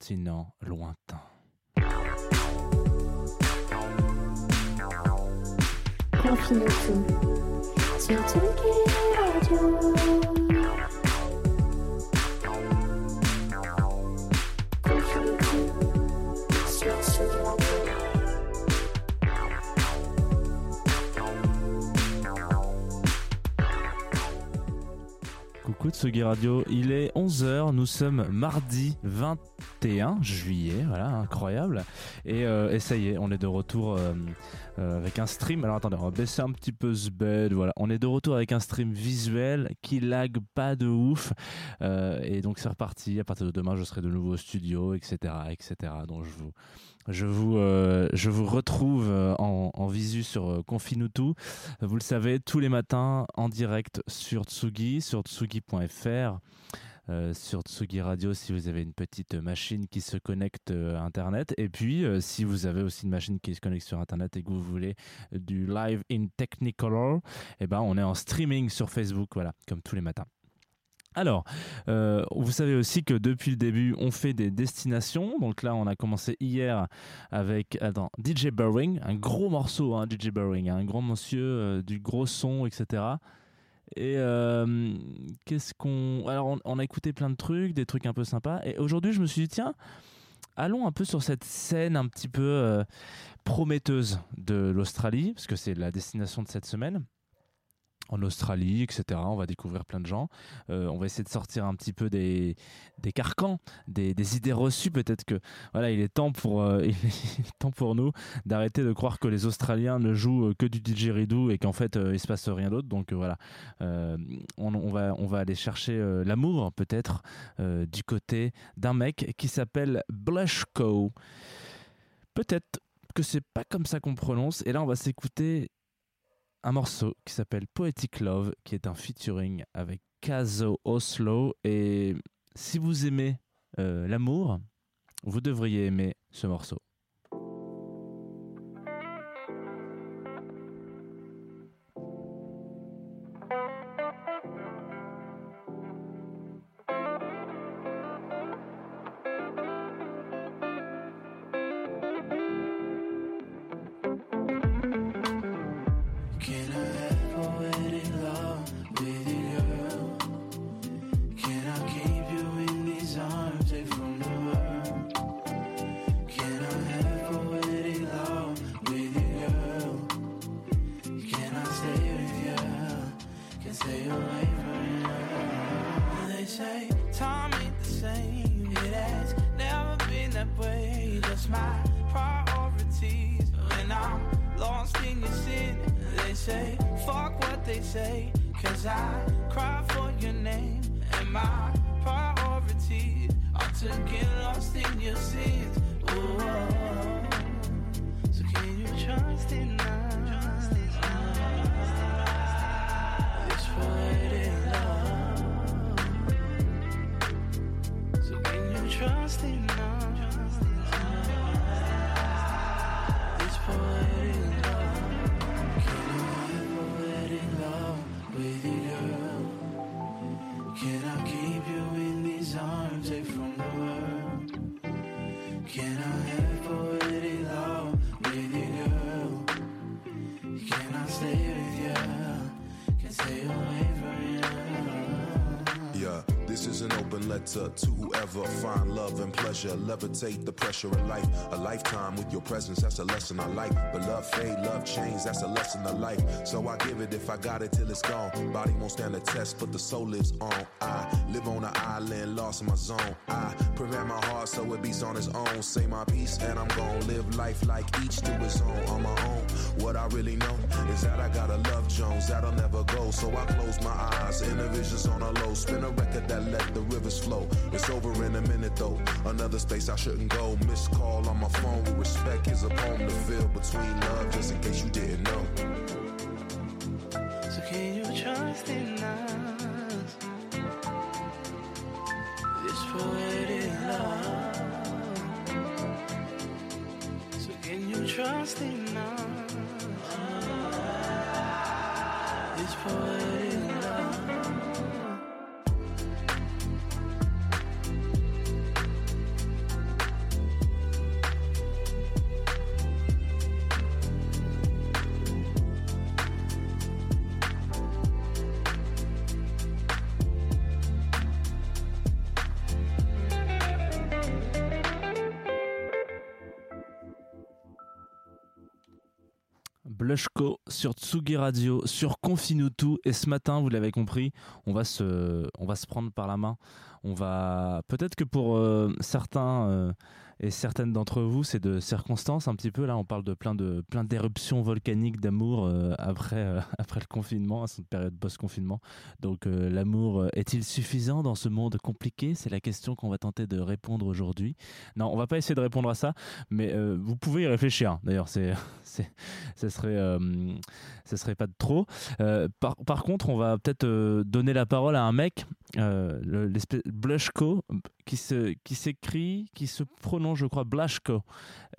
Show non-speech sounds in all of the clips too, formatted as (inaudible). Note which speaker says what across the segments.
Speaker 1: Tsugi Radio.
Speaker 2: Coucou Tsugi Radio, il est 11h, nous sommes mardi 21 juillet, voilà, incroyable. Et, euh, et ça y est, on est de retour euh, euh, avec un stream. Alors attendez, on va baisser un petit peu ce bed, voilà. On est de retour avec un stream visuel qui lag pas de ouf. Euh, et donc c'est reparti, à partir de demain je serai de nouveau au studio, etc. etc. Donc je vous, je vous, je vous retrouve en, visu sur Confinutu. Vous le savez, tous les matins en direct sur Tsugi, sur tsugi.fr. euh, sur Tsugi Radio si vous avez une petite machine qui se connecte euh, à Internet. Et puis, euh, si vous avez aussi une machine qui se connecte sur Internet et que vous voulez du live in Technicolor, eh ben, on est en streaming sur Facebook, voilà, comme tous les matins. Alors, euh, vous savez aussi que depuis le début, on fait des destinations. Donc là, on a commencé hier avec attends, DJ Burring, un gros morceau, hein, DJ Burring, un grand monsieur, euh, du gros son, etc. Et euh, qu'est-ce qu'on. Alors, on, a écouté plein de trucs, des trucs un peu sympas. Et aujourd'hui, je me suis dit, tiens, allons un peu sur cette scène un petit peu euh, prometteuse de l'Australie, parce que c'est la destination de cette semaine en Australie, etc. On va découvrir plein de gens. Euh, on va essayer de sortir un petit peu des, des carcans, des, des idées reçues. Peut-être que voilà, il est temps pour, euh, (laughs) il est temps pour nous d'arrêter de croire que les Australiens ne jouent euh, que du didgeridoo et qu'en fait euh, il se passe rien d'autre. Donc voilà, on, on va on va aller chercher l'amour peut-être du côté d'un mec qui s'appelle Blushko. Peut-être que c'est pas comme ça qu'on prononce. Et là, on va s'écouter un morceau qui s'appelle Poetic Love, qui est un featuring avec Kazo Oslo. Et si vous aimez euh, l'amour, vous devriez aimer ce morceau.
Speaker 3: Say, fuck what they say, cause I cry for your name. And my priorities are to get lost in your sins. Ooh, so can you trust in us?
Speaker 4: Letter to whoever find love and pleasure. Levitate the pressure of life. A lifetime with your presence, that's a lesson I like. But love fade, love change, that's a lesson of life. So I give it if I got it till it's gone. Body won't stand the test, but the soul lives on. I live on an island, lost in my zone. I prepare my heart so it beats on its own. Say my piece, and I'm gonna live life like each to his own on my own. What I really know is that I gotta love Jones that'll never go. So I close my eyes, inner visions on a low. Spin a record that let the rivers flow. It's over in a minute though. Another space I shouldn't go. Missed call on my phone with respect. is a poem to fill between love, just in case you didn't know.
Speaker 3: So can you trust in us?
Speaker 2: Blushko sur Tsugi Radio, sur Confinutu. Et ce matin, vous l'avez compris, on va se, prendre par la main. On va peut-être que pour euh, certains euh, et certaines d'entre vous, c'est de circonstances un petit peu. Là, on parle de plein de plein d'éruptions volcaniques d'amour euh, après euh, (laughs) après le confinement, à cette période post-confinement. Donc, euh, l'amour est-il suffisant dans ce monde compliqué? C'est la question qu'on va tenter de répondre aujourd'hui. Non, on va pas essayer de répondre à ça, mais vous pouvez y réfléchir. D'ailleurs, c'est (laughs) c'est ce serait ce serait pas de trop. Par, par contre, on va peut-être donner la parole à un mec, le- l'espèce Blushko, qui se qui s'écrit, qui se prononce, je crois, Blashko,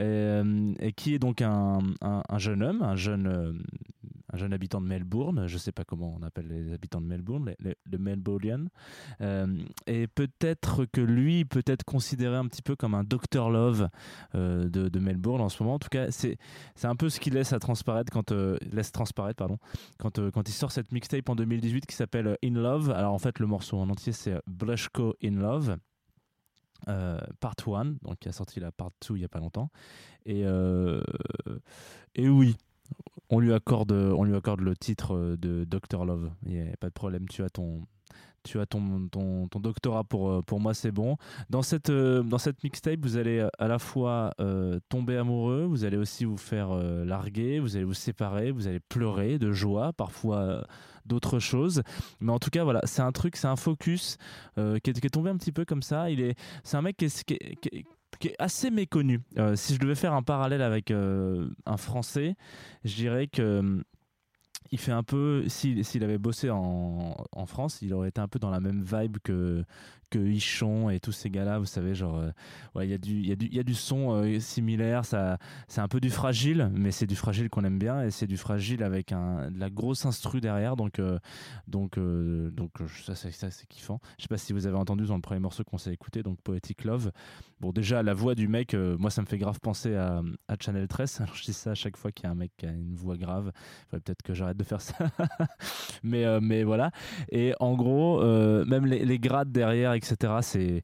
Speaker 2: euh, et qui est donc un, un, un jeune homme, un jeune euh, un jeune habitant de Melbourne. Je sais pas comment on appelle les habitants de Melbourne, les, les. Euh, et peut-être que lui peut être considéré un petit peu comme un Dr Love de, Melbourne en ce moment. En tout cas, c'est un peu ce qu'il laisse à transparaître quand laisse transparaître pardon quand quand il sort cette mixtape en 2018 qui s'appelle In Love. Alors en fait le morceau en entier c'est Blushko In Love. Euh, part 1, donc qui a sorti la part 2 il y a pas longtemps. Et, euh, et oui, on lui accorde, on lui accorde le titre euh, de Dr Love. Il n'y a pas de problème, tu as ton, tu as ton, ton, doctorat pour, euh, pour moi, c'est bon. Dans cette, euh, dans cette mixtape, vous allez euh, à la fois tomber amoureux, vous allez aussi vous faire larguer, vous allez vous séparer, vous allez pleurer de joie, parfois d'autres choses. Mais en tout cas, voilà, c'est un truc, c'est un focus qui, est, tombé un petit peu comme ça. Il est, c'est un mec qui est, qui qui assez méconnu. Si je devais faire un parallèle avec un Français, je dirais que il fait un peu, s'il avait bossé en, en France, il aurait été un peu dans la même vibe que, que Ichon et tous ces gars-là, vous savez, genre, euh, ouais, il y, a du- y, y a du son euh, similaire, ça, c'est un peu du fragile, mais c'est du fragile qu'on aime bien, et c'est du fragile avec un, de la grosse instru derrière, donc, euh, donc, donc ça, c'est ça, c'est kiffant. Je sais pas si vous avez entendu dans le premier morceau qu'on s'est écouté, donc Poetic Love. Bon, déjà, la voix du mec, moi, ça me fait grave penser à, Channel 13. Alors, je dis ça à chaque fois qu'il y a un mec qui a une voix grave. Faudrait peut-être que j'arrête de faire ça. (laughs) mais, mais voilà. Et en gros, même les, les grades derrière, etc., c'est.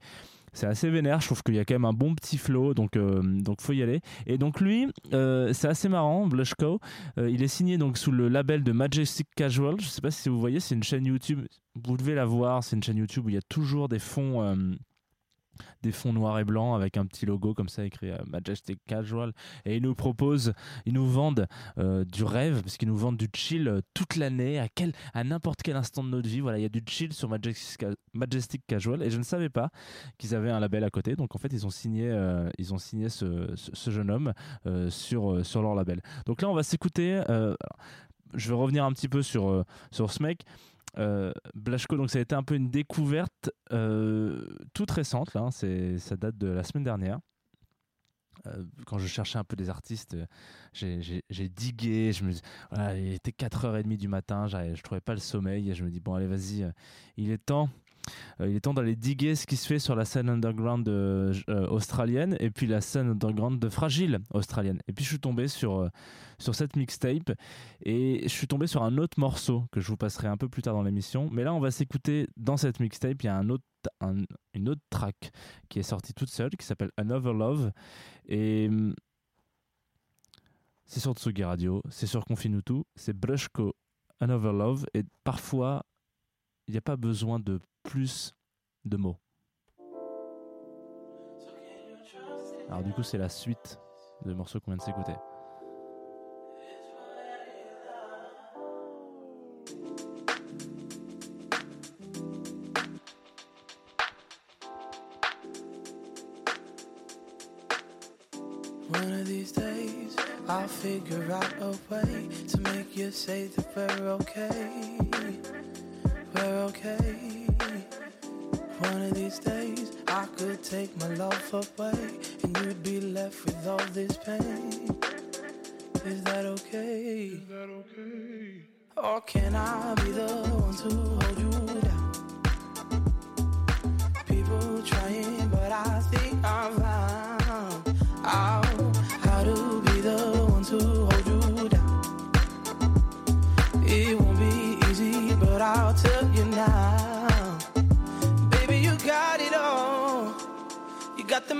Speaker 2: Assez vénère, je trouve qu'il y a quand même un bon petit flow, donc euh, donc faut y aller. Et donc lui, euh, c'est assez marrant, Blushko. Euh, il est signé donc sous le label de Majestic Casual. Je sais pas si vous voyez, c'est une chaîne YouTube. Vous devez la voir. C'est une chaîne YouTube où il y a toujours des fonds. Des fonds noirs et blancs avec un petit logo comme ça écrit euh, Majestic Casual. Et ils nous proposent ils nous vendent euh, du rêve parce qu'ils nous vendent du chill euh, toute l'année à n'importe quel instant de notre vie. Voilà il y a du chill sur Majestic, Ca- Majestic Casual. Et je ne savais pas qu'ils avaient un label à côté. Donc en fait ils ont signé ils ont signé ce, jeune homme sur sur leur label. Donc là on va s'écouter je vais revenir un petit peu sur sur ce mec euh, Blashko, donc ça a été un peu une découverte euh, toute récente, là, hein, ça date de la semaine dernière. Euh, quand je cherchais un peu des artistes, euh, j'ai, digué, je me, il était 4h30 du matin, je trouvais pas le sommeil, et je me dis, bon allez vas-y, il est temps, euh, il est temps d'aller diguer ce qui se fait sur la scène underground euh, euh, australienne et puis la scène underground de Fragile australienne. Et puis je suis tombé sur, sur cette mixtape et je suis tombé sur un autre morceau que je vous passerai un peu plus tard dans l'émission. Mais là, on va s'écouter dans cette mixtape. Il y a un autre, un- une autre track qui est sortie toute seule qui s'appelle Another Love. Et hum, c'est sur Tsugi Radio, c'est sur Confinutu, c'est Brushko Another Love. Et parfois, il n'y a pas besoin de plus de mots. Alors du coup, c'est la suite de morceaux qu'on vient de s'écouter.
Speaker 3: We're okay. One of these days, I could take my love away, and you'd be left with all this pain. Is that okay? Is that okay? Or can I be the one to hold you down? People trying,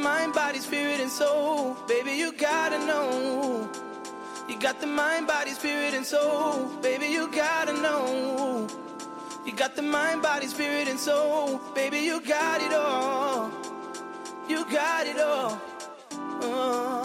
Speaker 3: mind, body, spirit, and soul. Baby, you gotta know. You got the mind, body, spirit, and soul. Baby, you gotta know. You got the mind, body, spirit, and soul. Baby, you got it all. You got it all. Oh.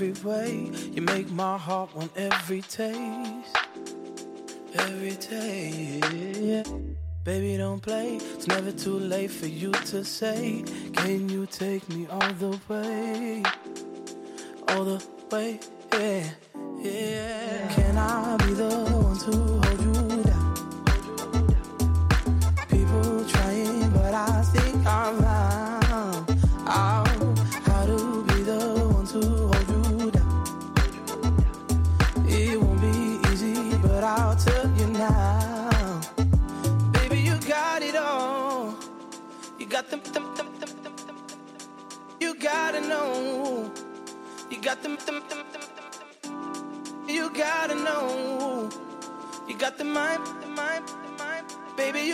Speaker 3: Every way. You make my heart want every taste. Every taste. Baby, don't play. It's never too late for you to say. Can you take me all the way? All the way, yeah. Yeah. Can I be the one to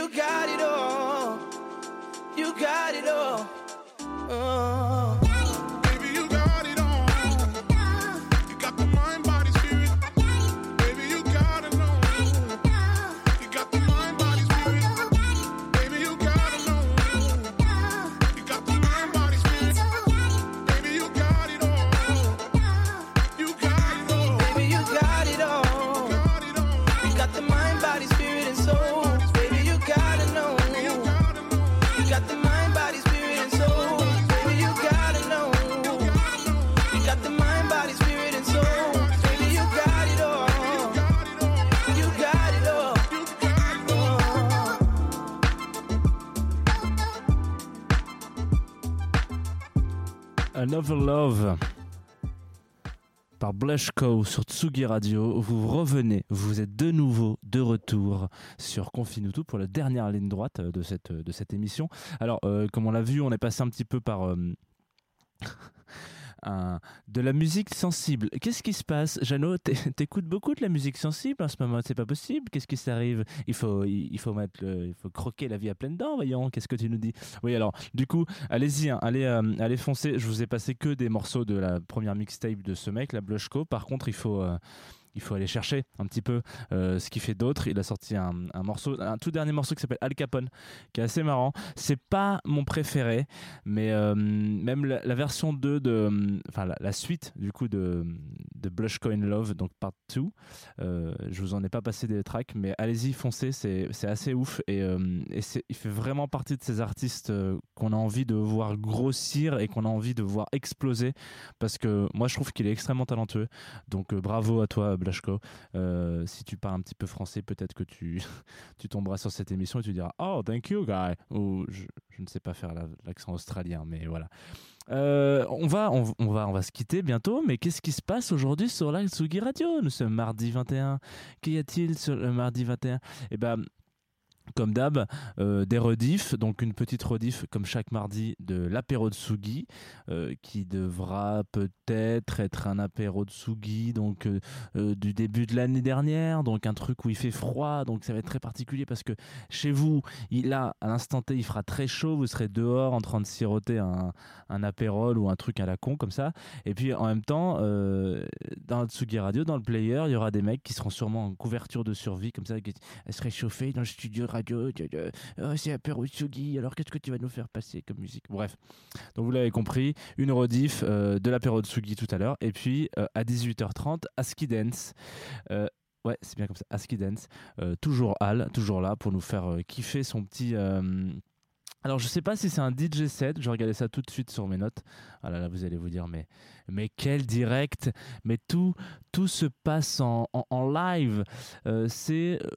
Speaker 3: you got it all.
Speaker 2: Another Love par Blushko sur Tsugi Radio. Vous revenez, vous êtes de nouveau de retour sur Confinutu pour la dernière ligne droite de cette, de cette émission. Alors, euh, comme on l'a vu, on est passé un petit peu par euh, (laughs) de la musique sensible. Qu'est-ce qui se passe Jeannot, t'é- t'écoutes beaucoup de la musique sensible en ce moment, c'est pas possible Qu'est-ce qui s'arrive? Il faut, il faut mettre il faut croquer la vie à pleines dents, voyons, qu'est-ce que tu nous dis? Oui, alors, du coup, allez-y, hein, allez, euh, allez foncer. Je vous ai passé que des morceaux de la première mixtape de ce mec, la Blushko. Par contre, il faut, euh, il faut aller chercher un petit peu euh, ce qu'il fait d'autre. Il a sorti un, morceau, un tout dernier morceau qui s'appelle Al Capone, qui est assez marrant. C'est pas mon préféré, mais euh, même la, version 2 de, enfin la suite du coup de, de Blush Love, donc part 2. Euh, je vous en ai pas passé des tracks, mais allez-y, foncez, c'est assez ouf et, euh, il fait vraiment partie de ces artistes euh, qu'on a envie de voir grossir et qu'on a envie de voir exploser parce que moi je trouve qu'il est extrêmement talentueux. Donc euh, bravo à toi Blashko. Si tu parles un petit peu français, peut-être que tu (laughs) tu tomberas sur cette émission et tu diras oh thank you guy ou je, je ne sais pas faire la- l'accent australien, mais voilà. Euh, on va, on, va, on va se quitter bientôt. Mais qu'est-ce qui se passe aujourd'hui sur la Tsugi Radio? Nous sommes mardi 21. Qu'y a-t-il sur le mardi 21 Eh ben, comme d'hab, euh, des rediffs, donc une petite rediff comme chaque mardi de l'apéro de Sugi, euh, qui devra peut-être être un apéro de Sugi, donc euh, du début de l'année dernière, donc un truc où il fait froid, donc ça va être très particulier parce que chez vous, il a à l'instant T, il fera très chaud, vous serez dehors en train de siroter un, un ou un truc à la con comme ça, et puis en même temps, dans le Tsugi Radio, dans le player, il y aura des mecs qui seront sûrement en couverture de survie comme ça, qui elle serait chauffée dans le studio radio. Oh, c'est alors qu'est-ce que tu vas nous faire passer comme musique? Bref, donc vous l'avez compris, une rediff euh, de l'apéro Tsugi tout à l'heure, et puis euh, à 18h30, ASCII Dance. Euh, ouais, c'est bien comme ça, ASCII Dance. Toujours Al, toujours là pour nous faire kiffer son petit. alors je sais pas si c'est un DJ set, je regardais ça tout de suite sur mes notes. Ah là là, vous allez vous dire mais mais quel direct, mais tout tout se passe en, en, live. C'est euh,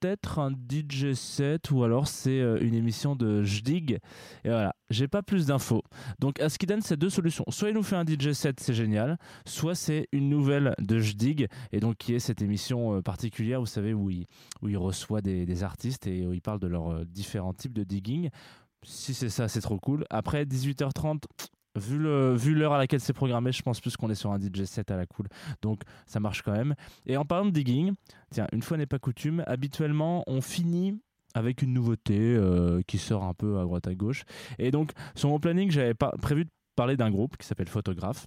Speaker 2: peut-être un DJ set ou alors c'est euh, une émission de Jdig. Et voilà, j'ai pas plus d'infos. Donc ASCII Dance, c'est deux solutions. Soit il nous fait un DJ set, c'est génial, soit c'est une nouvelle de Jdig et donc qui est cette émission euh, particulière, vous savez où il où il reçoit des, des artistes et où il parle de leurs euh, différents types de digging. Si c'est ça, c'est trop cool. Après 18h30, vu le vu l'heure à laquelle c'est programmé, je pense plus qu'on est sur un DJ set à la cool. Donc ça marche quand même. Et en parlant de digging, tiens, une fois n'est pas coutume, habituellement on finit avec une nouveauté euh, qui sort un peu à droite à gauche. Et donc sur mon planning, j'avais prévu de parler d'un groupe qui s'appelle Photographe.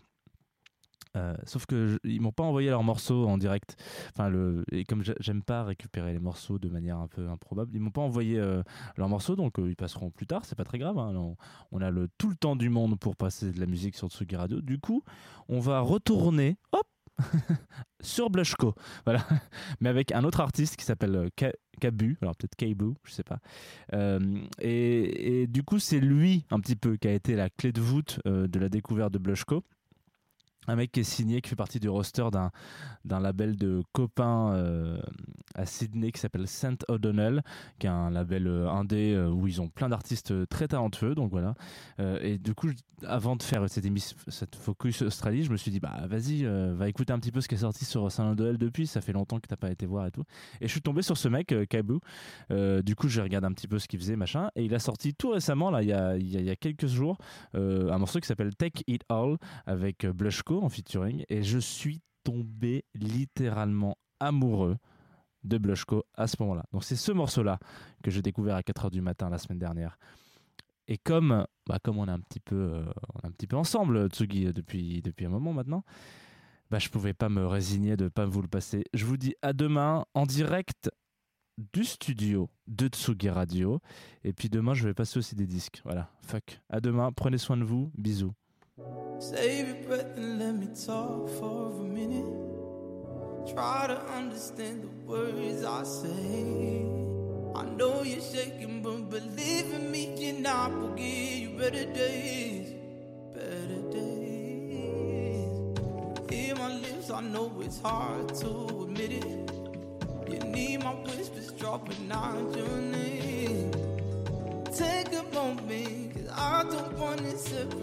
Speaker 2: Euh, sauf que je- ils m'ont pas envoyé leurs morceaux en direct. Enfin, le, et comme j'a- j'aime pas récupérer les morceaux de manière un peu improbable, ils m'ont pas envoyé euh, leurs morceaux, donc euh, ils passeront plus tard. C'est pas très grave. hein. on, a le tout le temps du monde pour passer de la musique sur Tsugi Radio. Du coup, on va retourner, hop, (laughs) sur Blushko, voilà, (laughs) mais avec un autre artiste qui s'appelle Ka- Kabu, alors peut-être Kaibu, je sais pas. Et, du coup, c'est lui un petit peu qui a été la clé de voûte de la découverte de Blushko un mec qui est signé, qui fait partie du roster d'un d'un label de copains euh, à Sydney qui s'appelle Saint O'Donnell, qui est un label euh, indé euh, où ils ont plein d'artistes très talentueux. Donc voilà. Et du coup, avant de faire cette émission, cette focus Australie, je me suis dit bah vas-y, va écouter un petit peu ce qui est sorti sur Saint O'Donnell depuis. Ça fait longtemps que t'as pas été voir et tout. Et je suis tombé sur ce mec. Euh, du coup, j'ai regardé un petit peu ce qu'il faisait, machin. Et il a sorti tout récemment, là, il y a, y y a quelques jours, un morceau qui s'appelle Take It All avec euh, En featuring et je suis tombé littéralement amoureux de Blushko à ce moment-là. Donc c'est ce morceau-là que j'ai découvert à 4h du matin la semaine dernière. Et comme, bah, comme on est un petit peu, euh, un petit peu ensemble, Tsugi, depuis, depuis un moment maintenant, bah, je pouvais pas me résigner de pas vous le passer. Je vous dis à demain en direct du studio de Tsugi Radio. Et puis demain, je vais passer aussi des disques. Voilà, fuck. À demain, prenez soin de vous. Bisous.
Speaker 3: Save your breath and let me talk for a minute. Try to understand the words I say. I know you're shaking, but believe in me, and I will give you better days. Better days. Hear my lips, I know it's hard to admit it. You need my whispers dropping out your name. Take a moment, cause I don't wanna separate